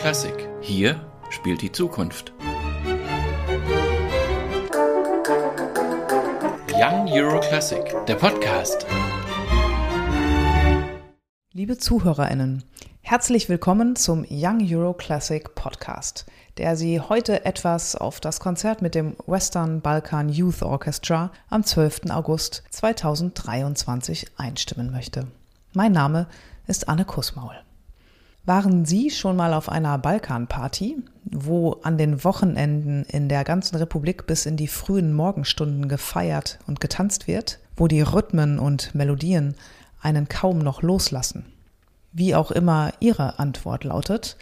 Classic. Hier spielt die Zukunft. Young Euro Classic, der Podcast. Liebe ZuhörerInnen, herzlich willkommen zum Young Euro Classic Podcast, der Sie heute etwas auf das Konzert mit dem Western Balkan Youth Orchestra am 12. August 2023 einstimmen möchte. Mein Name ist Anne Kussmaul. Waren Sie schon mal auf einer Balkanparty, wo an den Wochenenden in der ganzen Republik bis in die frühen Morgenstunden gefeiert und getanzt wird, wo die Rhythmen und Melodien einen kaum noch loslassen? Wie auch immer Ihre Antwort lautet,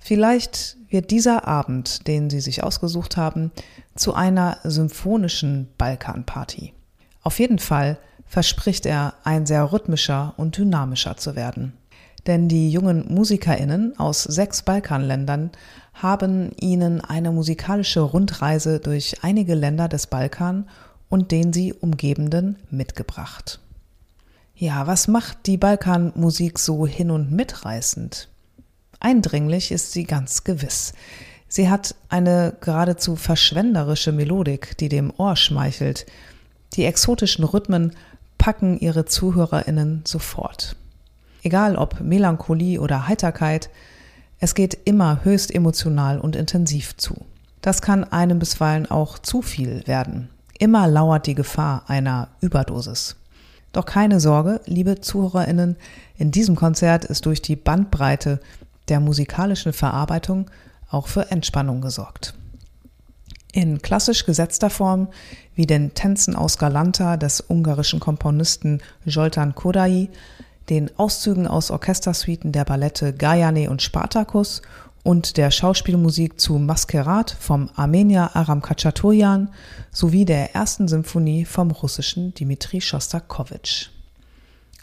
vielleicht wird dieser Abend, den Sie sich ausgesucht haben, zu einer symphonischen Balkanparty. Auf jeden Fall verspricht er ein sehr rhythmischer und dynamischer zu werden denn die jungen Musikerinnen aus sechs Balkanländern haben ihnen eine musikalische Rundreise durch einige Länder des Balkan und den sie umgebenden mitgebracht. Ja, was macht die Balkanmusik so hin und mitreißend? Eindringlich ist sie ganz gewiss. Sie hat eine geradezu verschwenderische Melodik, die dem Ohr schmeichelt. Die exotischen Rhythmen packen ihre Zuhörerinnen sofort. Egal ob Melancholie oder Heiterkeit, es geht immer höchst emotional und intensiv zu. Das kann einem bisweilen auch zu viel werden. Immer lauert die Gefahr einer Überdosis. Doch keine Sorge, liebe Zuhörerinnen, in diesem Konzert ist durch die Bandbreite der musikalischen Verarbeitung auch für Entspannung gesorgt. In klassisch gesetzter Form, wie den Tänzen aus Galanta des ungarischen Komponisten Zoltán Kodai, den Auszügen aus Orchestersuiten der Ballette Gajane und Spartacus und der Schauspielmusik zu Maskerat vom Armenier Aram Khachaturian sowie der ersten Symphonie vom russischen Dmitri Schostakowitsch.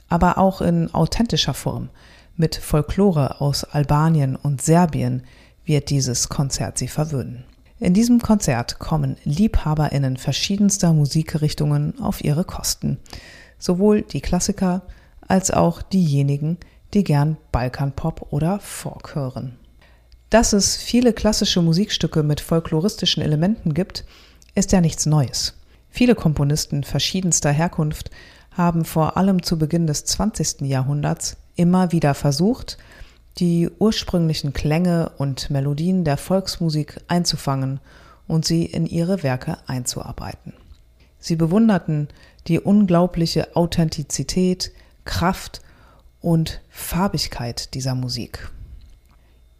Aber auch in authentischer Form mit Folklore aus Albanien und Serbien wird dieses Konzert sie verwöhnen. In diesem Konzert kommen LiebhaberInnen verschiedenster Musikrichtungen auf ihre Kosten. Sowohl die Klassiker als auch diejenigen, die gern Balkanpop oder Folk hören. Dass es viele klassische Musikstücke mit folkloristischen Elementen gibt, ist ja nichts Neues. Viele Komponisten verschiedenster Herkunft haben vor allem zu Beginn des 20. Jahrhunderts immer wieder versucht, die ursprünglichen Klänge und Melodien der Volksmusik einzufangen und sie in ihre Werke einzuarbeiten. Sie bewunderten die unglaubliche Authentizität, Kraft und Farbigkeit dieser Musik.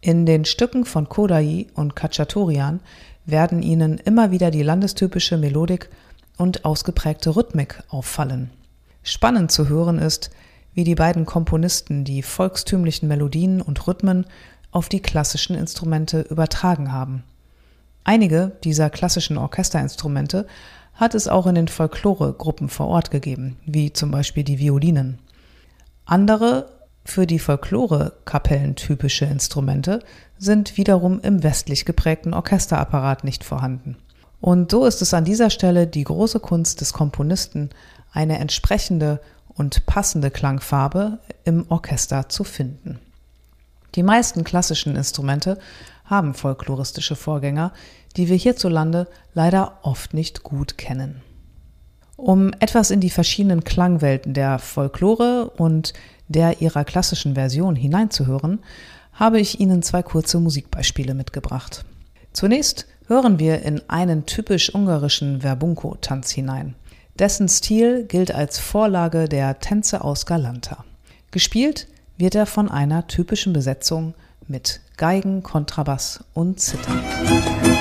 In den Stücken von Kodai und Kachaturian werden ihnen immer wieder die landestypische Melodik und ausgeprägte Rhythmik auffallen. Spannend zu hören ist, wie die beiden Komponisten die volkstümlichen Melodien und Rhythmen auf die klassischen Instrumente übertragen haben. Einige dieser klassischen Orchesterinstrumente hat es auch in den Folklore-Gruppen vor Ort gegeben, wie zum Beispiel die Violinen. Andere für die Folklore-Kapellen typische Instrumente sind wiederum im westlich geprägten Orchesterapparat nicht vorhanden. Und so ist es an dieser Stelle die große Kunst des Komponisten, eine entsprechende und passende Klangfarbe im Orchester zu finden. Die meisten klassischen Instrumente haben folkloristische Vorgänger, die wir hierzulande leider oft nicht gut kennen. Um etwas in die verschiedenen Klangwelten der Folklore und der ihrer klassischen Version hineinzuhören, habe ich Ihnen zwei kurze Musikbeispiele mitgebracht. Zunächst hören wir in einen typisch ungarischen Verbunko-Tanz hinein. Dessen Stil gilt als Vorlage der Tänze aus Galanta. Gespielt wird er von einer typischen Besetzung mit Geigen, Kontrabass und Zither.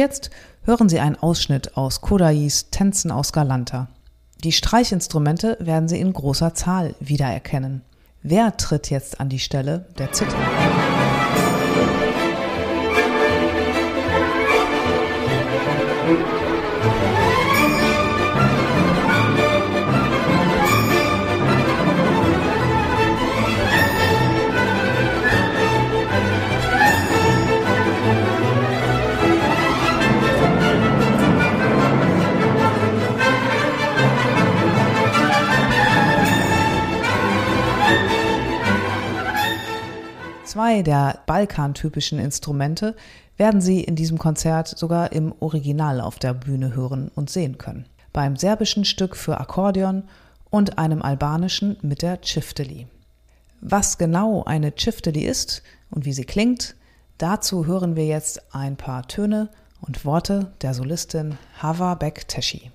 Jetzt hören Sie einen Ausschnitt aus Kodais Tänzen aus Galanta. Die Streichinstrumente werden Sie in großer Zahl wiedererkennen. Wer tritt jetzt an die Stelle der Zither? Zwei der balkantypischen Instrumente werden Sie in diesem Konzert sogar im Original auf der Bühne hören und sehen können. Beim serbischen Stück für Akkordeon und einem albanischen mit der Çifteli. Was genau eine Çifteli ist und wie sie klingt, dazu hören wir jetzt ein paar Töne und Worte der Solistin Hava Bekteshi.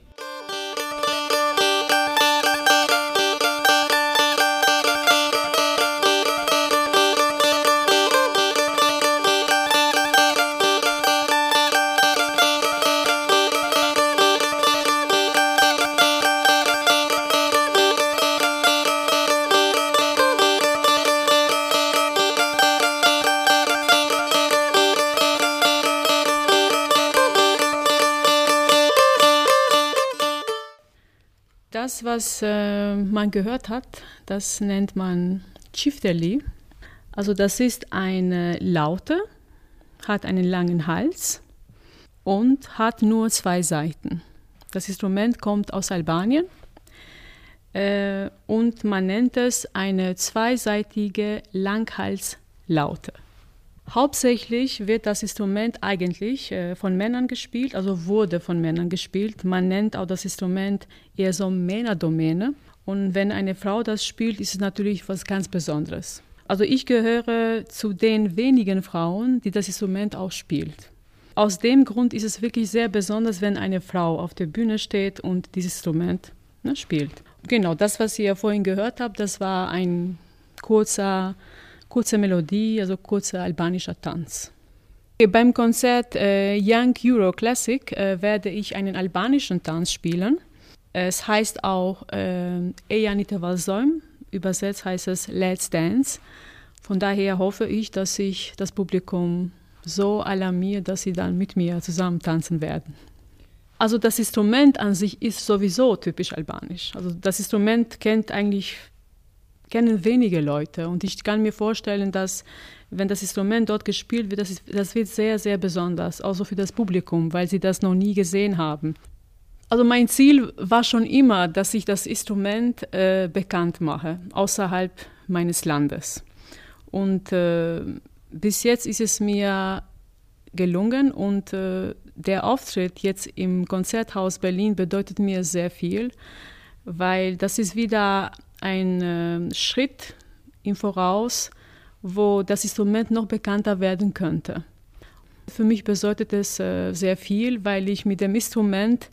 Das, was äh, man gehört hat, das nennt man Chifteli. Also das ist eine Laute, hat einen langen Hals und hat nur zwei Seiten. Das Instrument kommt aus Albanien äh, und man nennt es eine zweiseitige Langhalslaute. Hauptsächlich wird das Instrument eigentlich äh, von Männern gespielt, also wurde von Männern gespielt. Man nennt auch das Instrument eher so Männerdomäne. Und wenn eine Frau das spielt, ist es natürlich was ganz Besonderes. Also ich gehöre zu den wenigen Frauen, die das Instrument auch spielt. Aus dem Grund ist es wirklich sehr besonders, wenn eine Frau auf der Bühne steht und dieses Instrument ne, spielt. Genau, das, was ihr vorhin gehört habt, das war ein kurzer kurze Melodie, also kurzer albanischer Tanz. Beim Konzert äh, Young Euro Classic äh, werde ich einen albanischen Tanz spielen. Es heißt auch äh, Ejanite Valsoim, übersetzt heißt es Let's Dance. Von daher hoffe ich, dass sich das Publikum so alarmiert, dass sie dann mit mir zusammen tanzen werden. Also das Instrument an sich ist sowieso typisch albanisch. Also das Instrument kennt eigentlich kennen wenige Leute. Und ich kann mir vorstellen, dass wenn das Instrument dort gespielt wird, das, ist, das wird sehr, sehr besonders, auch für das Publikum, weil sie das noch nie gesehen haben. Also mein Ziel war schon immer, dass ich das Instrument äh, bekannt mache, außerhalb meines Landes. Und äh, bis jetzt ist es mir gelungen und äh, der Auftritt jetzt im Konzerthaus Berlin bedeutet mir sehr viel, weil das ist wieder ein äh, Schritt im Voraus, wo das Instrument noch bekannter werden könnte. Für mich bedeutet es äh, sehr viel, weil ich mit dem Instrument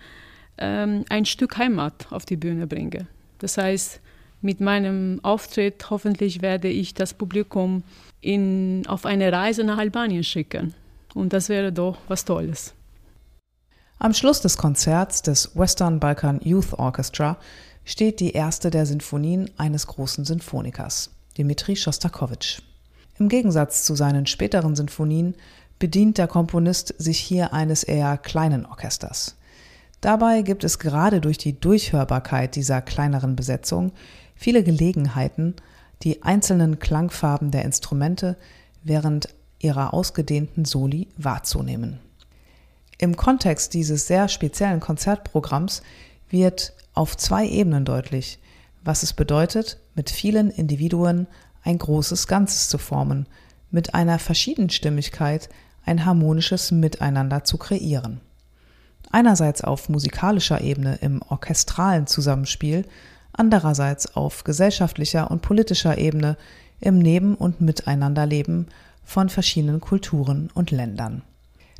ähm, ein Stück Heimat auf die Bühne bringe. Das heißt, mit meinem Auftritt hoffentlich werde ich das Publikum in, auf eine Reise nach Albanien schicken. Und das wäre doch was Tolles. Am Schluss des Konzerts des Western Balkan Youth Orchestra steht die erste der Sinfonien eines großen Sinfonikers, Dmitri Schostakowitsch. Im Gegensatz zu seinen späteren Sinfonien bedient der Komponist sich hier eines eher kleinen Orchesters. Dabei gibt es gerade durch die Durchhörbarkeit dieser kleineren Besetzung viele Gelegenheiten, die einzelnen Klangfarben der Instrumente während ihrer ausgedehnten Soli wahrzunehmen. Im Kontext dieses sehr speziellen Konzertprogramms wird auf zwei Ebenen deutlich, was es bedeutet, mit vielen Individuen ein großes Ganzes zu formen, mit einer Verschiedenstimmigkeit ein harmonisches Miteinander zu kreieren. Einerseits auf musikalischer Ebene im orchestralen Zusammenspiel, andererseits auf gesellschaftlicher und politischer Ebene im Neben- und Miteinanderleben von verschiedenen Kulturen und Ländern.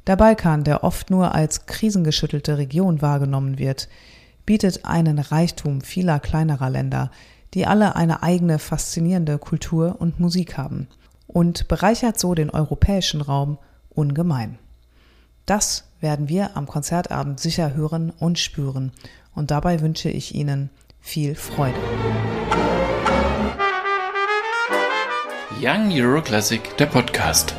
Der Balkan, der oft nur als krisengeschüttelte Region wahrgenommen wird, bietet einen Reichtum vieler kleinerer Länder, die alle eine eigene faszinierende Kultur und Musik haben und bereichert so den europäischen Raum ungemein. Das werden wir am Konzertabend sicher hören und spüren und dabei wünsche ich Ihnen viel Freude. Young Euro Classic, der Podcast.